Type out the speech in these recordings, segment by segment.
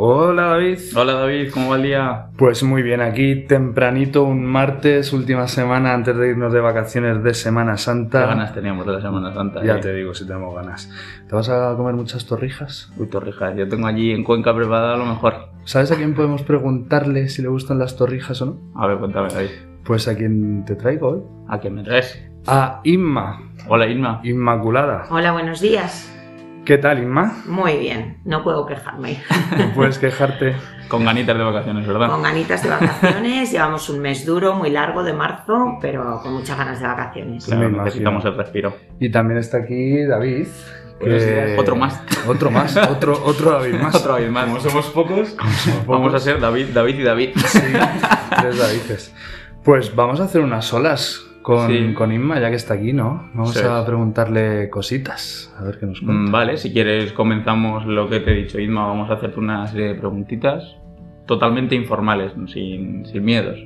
Hola David. Hola David, ¿cómo va el día? Pues muy bien, aquí tempranito, un martes, última semana antes de irnos de vacaciones de Semana Santa. ¿Qué ganas teníamos de la Semana Santa? Ya eh? te digo si tenemos ganas. ¿Te vas a comer muchas torrijas? Uy, torrijas, yo tengo allí en Cuenca preparada lo mejor. ¿Sabes a quién podemos preguntarle si le gustan las torrijas o no? A ver, cuéntame David. Pues a quién te traigo hoy. ¿A quién me traes? A Inma, Hola Inma. Inmaculada. Hola, buenos días. ¿Qué tal, Inma? Muy bien, no puedo quejarme. No puedes quejarte. Con ganitas de vacaciones, ¿verdad? Con ganitas de vacaciones, llevamos un mes duro, muy largo de marzo, pero con muchas ganas de vacaciones. Claro, necesitamos el respiro. Y también está aquí David. Días. Otro más. Otro más, otro, otro David más. Otra vez más. Como somos pocos, Somos vamos a ser David, David y David. Sí, tres Davides. Pues vamos a hacer unas solas con, Sí. con Inma, ya que está aquí, ¿no? Vamos Sí. a preguntarle cositas, a ver qué nos cuenta. Vale, si quieres comenzamos lo que te he dicho, Inma. Vamos a hacerte una serie de preguntitas totalmente informales, sin, sin miedos.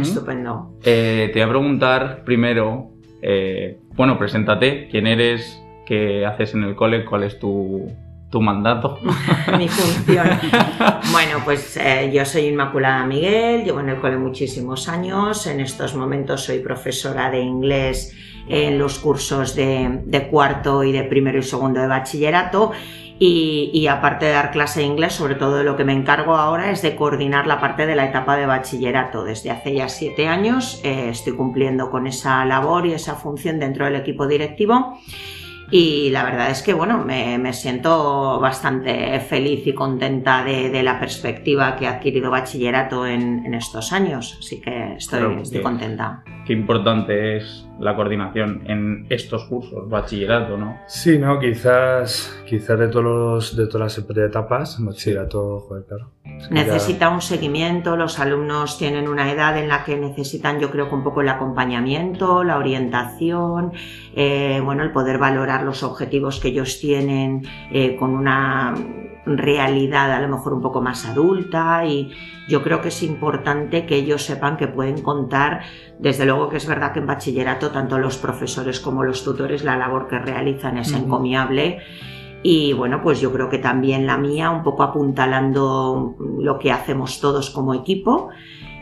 Estupendo. Eh, te voy a preguntar primero, eh, bueno, preséntate, quién eres, qué haces en el cole, cuál es tu, tu mandato. Mi función. Bueno, pues eh, yo soy Inmaculada Miguel, llevo en el cole muchísimos años. En estos momentos soy profesora de inglés en los cursos de, cuarto y de primero y segundo de bachillerato. Y, y aparte de dar clase de inglés, sobre todo de lo que me encargo ahora es de coordinar la parte de la etapa de bachillerato. Desde hace ya siete años eh, estoy cumpliendo con esa labor y esa función dentro del equipo directivo. Y la verdad es que, bueno, me, me siento bastante feliz y contenta de, de la perspectiva que ha adquirido bachillerato en, en estos años. Así que estoy, Claro, estoy que- contenta. Qué importante es la coordinación en estos cursos, bachillerato, ¿no? Sí, no, quizás, quizás de todos los, de todas las etapas, bachillerato, joder, claro. Es que ya- Necesita un seguimiento, los alumnos tienen una edad en la que necesitan, yo creo que un poco el acompañamiento, la orientación, eh, bueno, el poder valorar los objetivos que ellos tienen eh, con una realidad a lo mejor un poco más adulta y yo creo que es importante que ellos sepan que pueden contar, desde luego que es verdad que en bachillerato tanto los profesores como los tutores la labor que realizan es encomiable y bueno, pues yo creo que también la mía, un poco apuntalando lo que hacemos todos como equipo.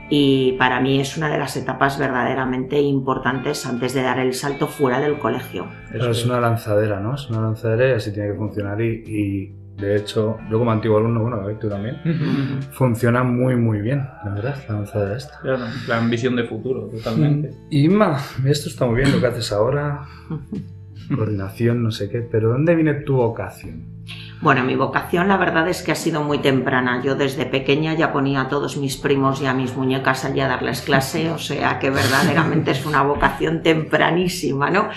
Y para mí es una de las etapas verdaderamente importantes antes de dar el salto fuera del colegio. Claro, es una lanzadera, ¿no? Es una lanzadera y así tiene que funcionar. Y, y, de hecho, yo como antiguo alumno, bueno, David, tú también, funciona muy, muy bien, la verdad, la lanzadera esta. Claro, la ambición de futuro, totalmente. Y Inma, esto está muy bien lo que haces ahora, coordinación, no sé qué, pero ¿dónde viene tu vocación? Bueno, mi vocación la verdad es que ha sido muy temprana. Yo desde pequeña ya ponía a todos mis primos y a mis muñecas allí a darles clase, o sea que verdaderamente es una vocación tempranísima, ¿no?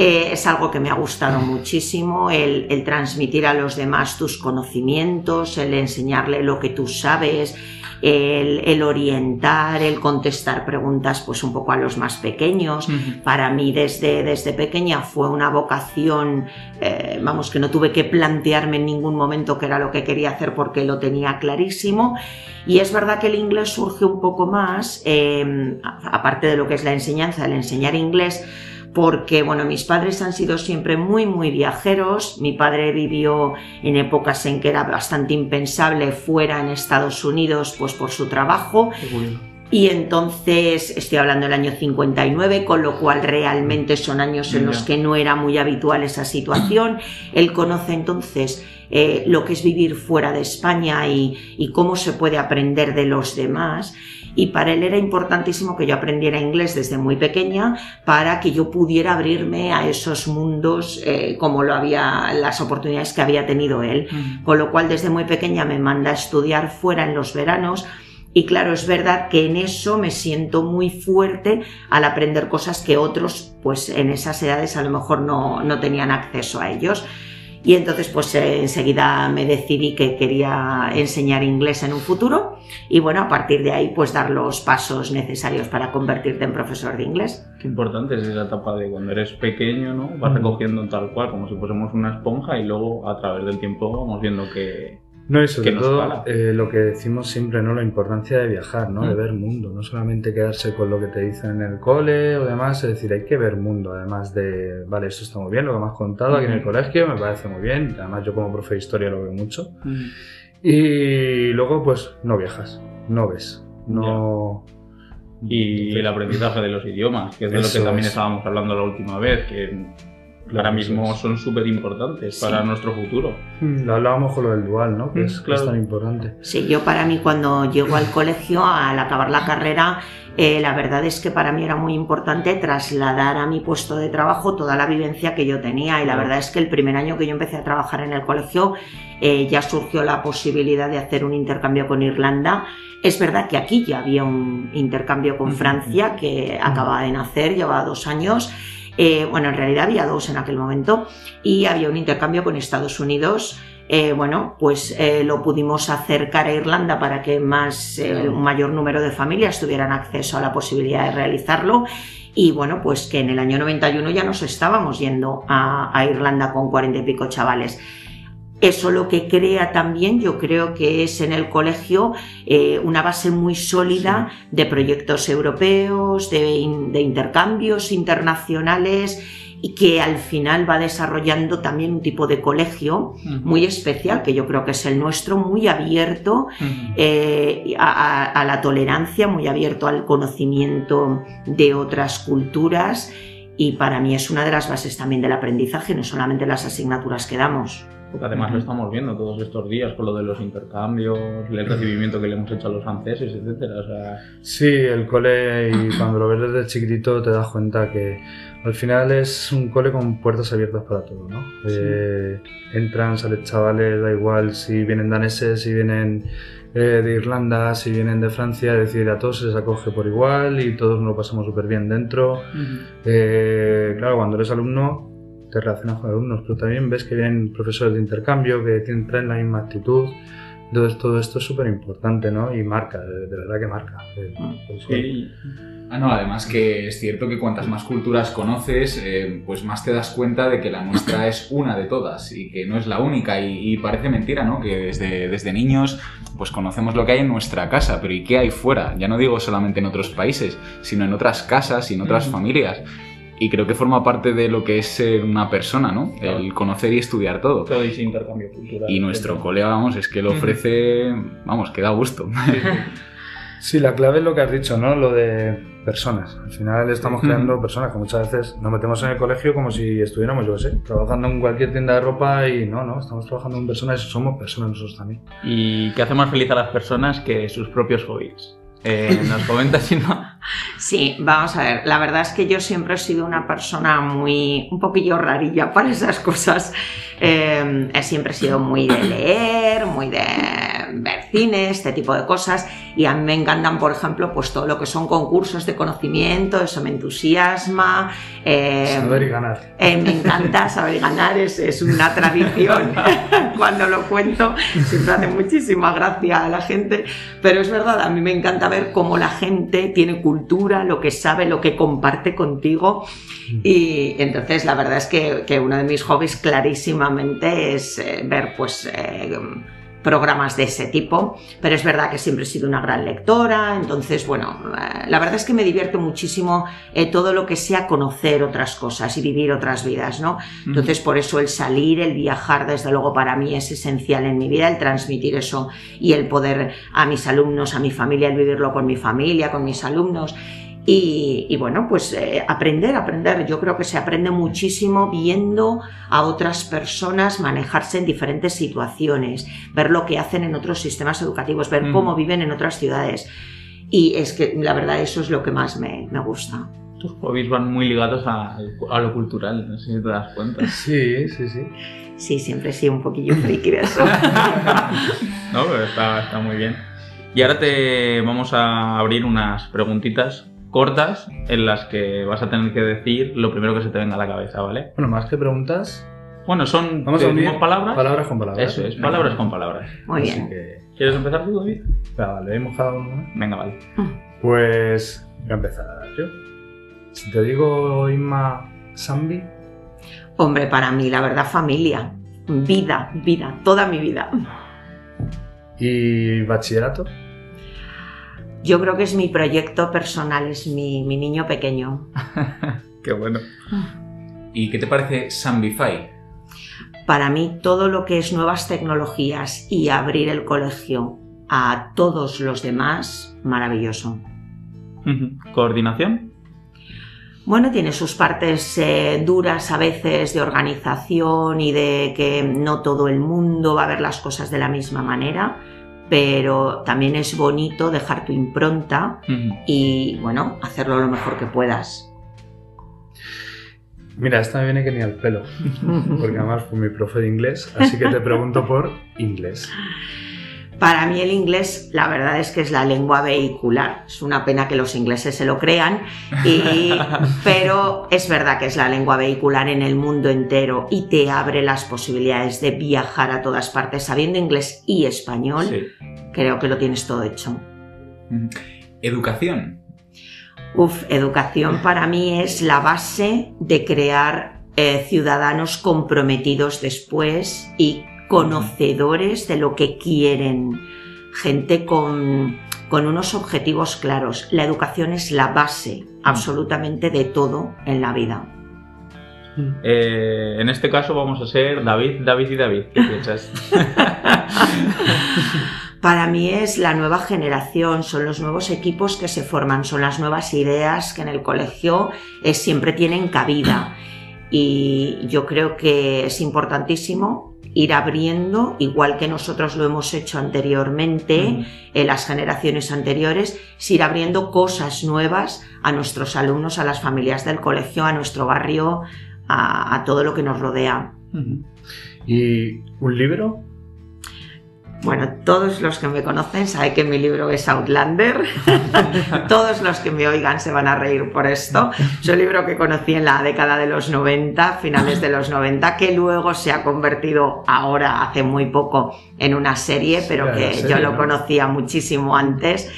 Eh, es algo que me ha gustado muchísimo, el, el transmitir a los demás tus conocimientos, el enseñarle lo que tú sabes, el, el orientar, el contestar preguntas pues un poco a los más pequeños. Para mí desde, desde pequeña fue una vocación, eh, vamos, que no tuve que plantearme en ningún momento qué era lo que quería hacer porque lo tenía clarísimo. Y es verdad que el inglés surge un poco más, eh, aparte de lo que es la enseñanza, el enseñar inglés, porque bueno, mis padres han sido siempre muy muy viajeros. Mi padre vivió en épocas en que era bastante impensable fuera en Estados Unidos pues por su trabajo y entonces estoy hablando del año 59, con lo cual realmente son años en los que no era muy habitual esa situación. Él conoce entonces eh, lo que es vivir fuera de España y, y cómo se puede aprender de los demás. Y para él era importantísimo que yo aprendiera inglés desde muy pequeña para que yo pudiera abrirme a esos mundos eh, como lo había, las oportunidades que había tenido él. Con lo cual desde muy pequeña me manda a estudiar fuera en los veranos y claro, es verdad que en eso me siento muy fuerte al aprender cosas que otros, pues en esas edades a lo mejor no, no tenían acceso a ellos. Y entonces pues eh, enseguida me decidí que quería enseñar inglés en un futuro y bueno, a partir de ahí pues dar los pasos necesarios para convertirte en profesor de inglés. Qué importante es esa etapa de cuando eres pequeño, ¿no? Vas recogiendo tal cual, como si fuésemos una esponja y luego a través del tiempo vamos viendo que... No, y sobre Que todo eh, lo que decimos siempre, ¿no? La importancia de viajar, ¿no? De Mm. ver mundo, no solamente quedarse con lo que te dicen en el cole o demás, es decir, hay que ver mundo, además de, vale, esto está muy bien, lo que me has contado aquí en el Ujú. colegio me parece muy bien, además yo como profe de historia lo veo mucho, Y luego, pues, no viajas, no ves, no... Y el aprendizaje de los idiomas, que es de lo que también es. estábamos hablando la última vez, que ahora mismo son súper importantes para nuestro futuro. Lo hablábamos con lo del dual, ¿no? Que Mm, es, que claro. es tan importante. Sí, yo para mí cuando llego al colegio, al acabar la carrera, eh, la verdad es que para mí era muy importante trasladar a mi puesto de trabajo toda la vivencia que yo tenía y la verdad es que el primer año que yo empecé a trabajar en el colegio eh, ya surgió la posibilidad de hacer un intercambio con Irlanda. Es verdad que aquí ya había un intercambio con Francia que acababa de nacer, llevaba dos años. Eh, bueno, en realidad había dos en aquel momento y había un intercambio con Estados Unidos eh, bueno, pues eh, lo pudimos acercar a Irlanda para que más, un mayor número de familias tuvieran acceso a la posibilidad de realizarlo. Y bueno, pues que en el año 91 ya nos estábamos yendo a, a Irlanda con cuarenta y pico chavales. Eso lo que crea también, yo creo que es en el colegio eh, una base muy sólida de proyectos europeos, de, in- de intercambios internacionales y que al final va desarrollando también un tipo de colegio muy especial, que yo creo que es el nuestro, muy abierto eh, a la tolerancia, muy abierto al conocimiento de otras culturas y para mí es una de las bases también del aprendizaje, no solamente las asignaturas que damos. Porque además lo estamos viendo todos estos días con lo de los intercambios, el recibimiento que le hemos hecho a los franceses, etcétera. O sea, Sí, el cole, y cuando lo ves desde chiquitito te das cuenta que al final es un cole con puertas abiertas para todo, ¿no? Eh, entran, salen chavales, da igual si vienen daneses, si vienen eh, de Irlanda, si vienen de Francia, es decir, a todos se les acoge por igual y todos nos lo pasamos súper bien dentro. Eh, claro, cuando eres alumno te relacionas con alumnos, pero también ves que vienen profesores de intercambio que tienen, traen la misma actitud. Entonces todo esto es súper importante, ¿no? Y marca, de, de verdad que marca. el- el sí, Ah, no, además que es cierto que cuantas más culturas conoces, eh, pues más te das cuenta de que la nuestra es una de todas y que no es la única. Y, y parece mentira, ¿no? Que desde, desde niños pues conocemos lo que hay en nuestra casa, pero ¿y qué hay fuera? Ya no digo solamente en otros países, sino en otras casas y en otras Ujú. familias. Y creo que forma parte de lo que es ser una persona, ¿no? Claro. El conocer y estudiar todo. todo ese intercambio cultural. Y nuestro etcétera. cole, vamos, es que lo ofrece, vamos, que da gusto. Sí, la clave es lo que has dicho, ¿no? Lo de personas. Al final estamos creando personas que muchas veces nos metemos en el colegio como si estuviéramos, yo qué sé, trabajando en cualquier tienda de ropa y no, no, estamos trabajando en personas y somos personas nosotros también. ¿Y qué hace más feliz a las personas que sus propios hobbies? Eh, ¿Nos comentas si no? Sí, vamos a ver, la verdad es que yo siempre he sido una persona muy, un poquillo rarilla para esas cosas. Eh, he siempre sido muy de leer, muy de cine, este tipo de cosas. Y a mí me encantan, por ejemplo, pues todo lo que son concursos de conocimiento, eso me entusiasma. eh, Saber y ganar. eh, me encanta saber ganar, es, es una tradición. Cuando lo cuento, siempre hace muchísima gracia a la gente. Pero es verdad, a mí me encanta ver cómo la gente tiene cultura, lo que sabe, lo que comparte contigo. Y entonces la verdad es que, que uno de mis hobbies clarísimamente es eh, ver pues eh, programas de ese tipo, pero es verdad que siempre he sido una gran lectora, entonces bueno, eh, la verdad es que me divierte muchísimo eh, todo lo que sea conocer otras cosas y vivir otras vidas, ¿no? Entonces por eso el salir, el viajar, desde luego para mí es esencial en mi vida, el transmitir eso y el poder a mis alumnos, a mi familia, el vivirlo con mi familia, con mis alumnos. Y, y bueno, pues eh, aprender, aprender. Yo creo que se aprende muchísimo viendo a otras personas manejarse en diferentes situaciones, ver lo que hacen en otros sistemas educativos, ver Mm. cómo viven en otras ciudades. Y es que la verdad eso es lo que más me, me gusta. Tus hobbies van muy ligados a, a lo cultural, no sé si te das cuenta. Sí, sí, sí. Sí, siempre he sido un poquillo friki de eso. No, pero está, está muy bien. Y ahora te vamos a abrir unas preguntitas cortas en las que vas a tener que decir lo primero que se te venga a la cabeza, ¿vale? Bueno, más que preguntas, Bueno, son vamos a decimos palabras. palabras con palabras. Eso es, palabras con palabras. Muy Así bien. que, ¿Quieres empezar tú, David? venga, vale, hemos cada uno. ¿no? Venga, vale. Pues voy a empezar yo. Si te digo Inma Zambi, Hombre, para mí, la verdad, familia. Vida, vida, toda mi vida. y bachillerato, Yo creo que es mi proyecto personal, es mi, mi niño pequeño. Qué bueno. ¿Y qué te parece Sambify? para mí todo lo que es nuevas tecnologías y abrir el colegio a todos los demás, maravilloso. ¿Coordinación? Bueno, tiene sus partes eh, duras a veces de organización y de que no todo el mundo va a ver las cosas de la misma manera, pero también es bonito dejar tu impronta y, bueno, hacerlo lo mejor que puedas. Mira, esta me viene que ni al pelo, porque además fue mi profe de inglés, así que te pregunto por inglés. Para mí el inglés, la verdad es que es la lengua vehicular. Es una pena que los ingleses se lo crean, pero es verdad que es la lengua vehicular en el mundo entero y te abre las posibilidades de viajar a todas partes sabiendo inglés y español. Creo que lo tienes todo hecho. Educación. Uf, educación para mí es la base de crear eh, ciudadanos comprometidos después y conocedores de lo que quieren, gente con, unos objetivos claros. La educación es la base absolutamente de todo en la vida. Eh, en este caso vamos a ser David, David y David. ¿Qué piensas? Para mí es la nueva generación, son los nuevos equipos que se forman, son las nuevas ideas que en el colegio eh, siempre tienen cabida. Y yo creo que es importantísimo ir abriendo, igual que nosotros lo hemos hecho anteriormente, en las generaciones anteriores, ir abriendo cosas nuevas a nuestros alumnos, a las familias del colegio, a nuestro barrio, a, todo lo que nos rodea. ¿Y un libro? Bueno, todos los que me conocen saben que mi libro es Outlander. todos los que me oigan se van a reír por esto. Es un libro que conocí en la década de los 90, finales de los 90, que luego se ha convertido ahora, hace muy poco, en una serie, pero que yo lo conocía muchísimo antes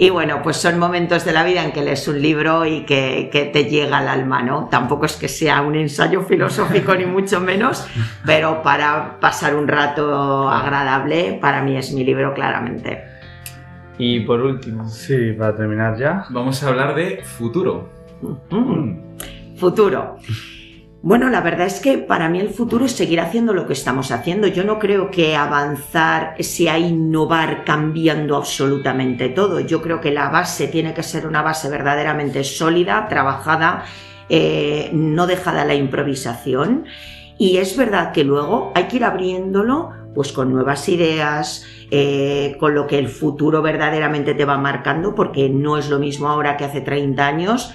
y bueno, pues son momentos de la vida en que lees un libro y que, te llega al alma, ¿no? Tampoco es que sea un ensayo filosófico ni mucho menos, pero para pasar un rato agradable, para mí es mi libro claramente. Y por último. Sí, para terminar ya. Vamos a hablar de futuro. Futuro. Bueno, la verdad es que para mí el futuro es seguir haciendo lo que estamos haciendo. Yo no creo que avanzar sea innovar cambiando absolutamente todo. Yo creo que la base tiene que ser una base verdaderamente sólida, trabajada, eh, no dejada a la improvisación. Y es verdad que luego hay que ir abriéndolo pues con nuevas ideas, eh, con lo que el futuro verdaderamente te va marcando, porque no es lo mismo ahora que hace 30 años,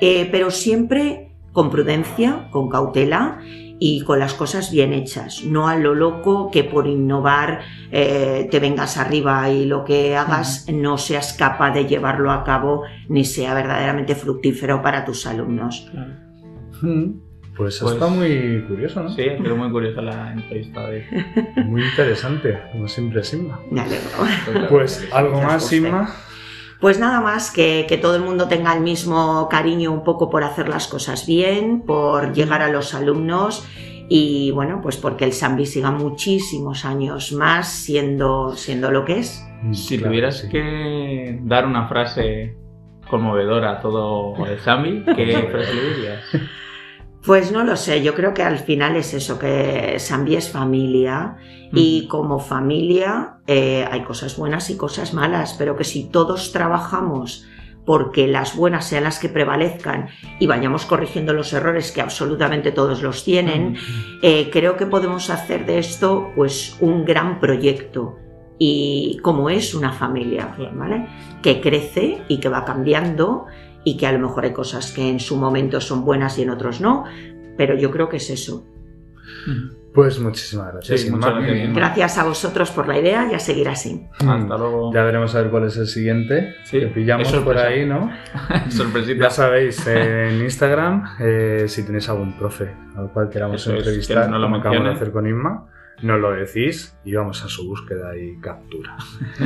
eh, pero siempre con prudencia, con cautela y con las cosas bien hechas, no a lo loco que por innovar eh, te vengas arriba y lo que hagas no seas capaz de llevarlo a cabo ni sea verdaderamente fructífero para tus alumnos. Pues, está pues muy curioso, ¿no? Sí, quedó muy curiosa la entrevista de... Muy interesante, como siempre, Sigma. Me alegro. Pues algo más, Sigma. Pues nada más que, que, todo el mundo tenga el mismo cariño un poco por hacer las cosas bien, por llegar a los alumnos y bueno, pues porque el Sambi siga muchísimos años más siendo, siendo lo que es. Mm, si tuvieras que dar una frase conmovedora a todo el Sambi, ¿qué frase le dirías? Pues no lo sé, yo creo que al final es eso, que Sambi es familia y como familia eh, hay cosas buenas y cosas malas, pero que si todos trabajamos porque las buenas sean las que prevalezcan y vayamos corrigiendo los errores que absolutamente todos los tienen, eh, creo que podemos hacer de esto pues un gran proyecto y como es una familia, ¿vale? Que crece y que va cambiando y que a lo mejor hay cosas que en su momento son buenas y en otros no, pero yo creo que es eso. Pues muchísimas gracias. gracias. a vosotros por la idea y a seguir así. Hasta luego. Ya veremos a ver cuál es el siguiente. que pillamos por ahí, ¿no? Sorpresita. Ya sabéis, en Instagram, eh, si tenéis algún profe al cual queramos entrevistar, no lo como acabamos de hacer con Inma, nos lo decís y vamos a su búsqueda y captura.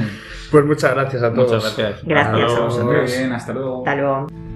pues muchas gracias a todos. Muchas gracias. Gracias a vosotros. Muy bien, hasta luego. Hasta luego.